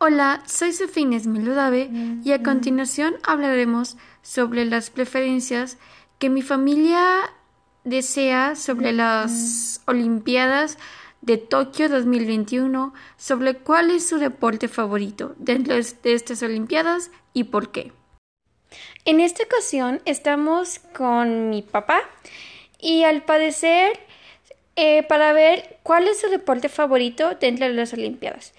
Hola, soy Sofía Meludave y a continuación hablaremos sobre las preferencias que mi familia desea sobre las Olimpiadas de Tokio 2021, sobre cuál es su deporte favorito dentro de estas Olimpiadas y por qué. En esta ocasión estamos con mi papá y al parecer eh, para ver cuál es su deporte favorito dentro de las Olimpiadas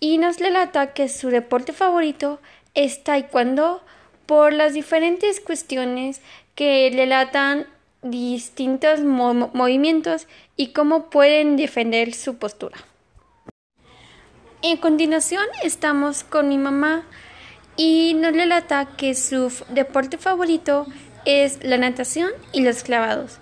y nos relata que su deporte favorito es taekwondo por las diferentes cuestiones que relatan distintos movimientos y cómo pueden defender su postura. En continuación estamos con mi mamá y nos relata que su deporte favorito es la natación y los clavados.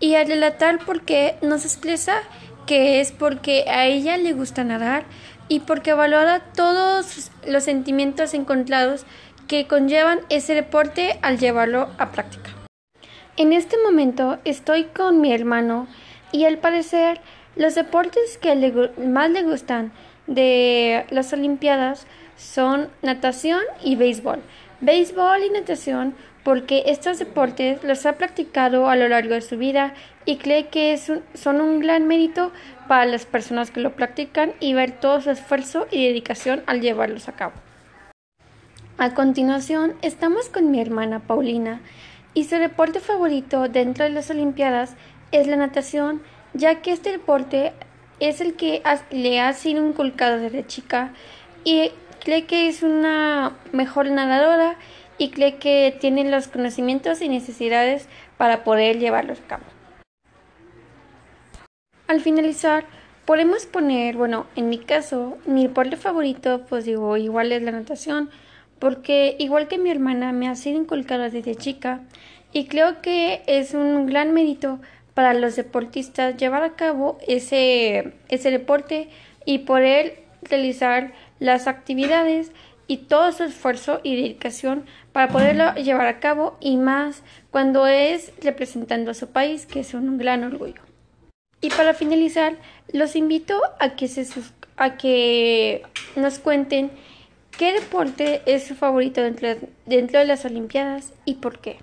Y al relatar por qué nos expresa que es porque a ella le gusta nadar y porque valora todos los sentimientos encontrados que conllevan ese deporte al llevarlo a práctica. En este momento estoy con mi hermano y al parecer los deportes que más le gustan de las Olimpiadas son natación y béisbol. Béisbol y natación porque estos deportes los ha practicado a lo largo de su vida y cree que son un gran mérito para las personas que lo practican y ver todo su esfuerzo y dedicación al llevarlos a cabo. A continuación, estamos con mi hermana Paulina y su deporte favorito dentro de las Olimpiadas es la natación, ya que este deporte es el que le ha sido inculcado desde chica y cree que es una mejor nadadora y cree que tiene los conocimientos y necesidades para poder llevarlos a cabo. Al finalizar, podemos poner, bueno, en mi caso, mi deporte favorito, pues digo, igual es la natación, porque igual que mi hermana me ha sido inculcada desde chica y creo que es un gran mérito para los deportistas llevar a cabo ese, ese deporte y poder realizar las actividades y todo su esfuerzo y dedicación para poderlo llevar a cabo y más cuando es representando a su país, que es un gran orgullo. Y para finalizar, los invito a que, se, a que nos cuenten qué deporte es su favorito dentro, dentro de las Olimpiadas y por qué.